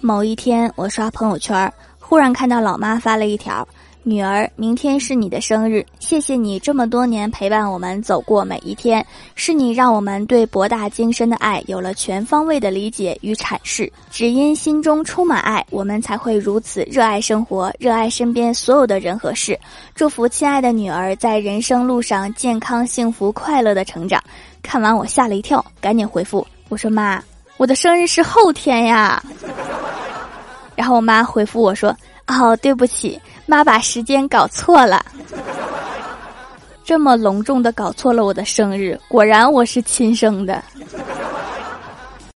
某一天，我刷朋友圈，忽然看到老妈发了一条。女儿，明天是你的生日，谢谢你这么多年陪伴我们走过每一天，是你让我们对博大精深的爱有了全方位的理解与阐释。只因心中充满爱，我们才会如此热爱生活，热爱身边所有的人和事。祝福亲爱的女儿在人生路上健康、幸福、快乐的成长。看完我吓了一跳，赶紧回复我说：“妈，我的生日是后天呀。”然后我妈回复我说：“哦，对不起。”妈把时间搞错了，这么隆重的搞错了我的生日，果然我是亲生的。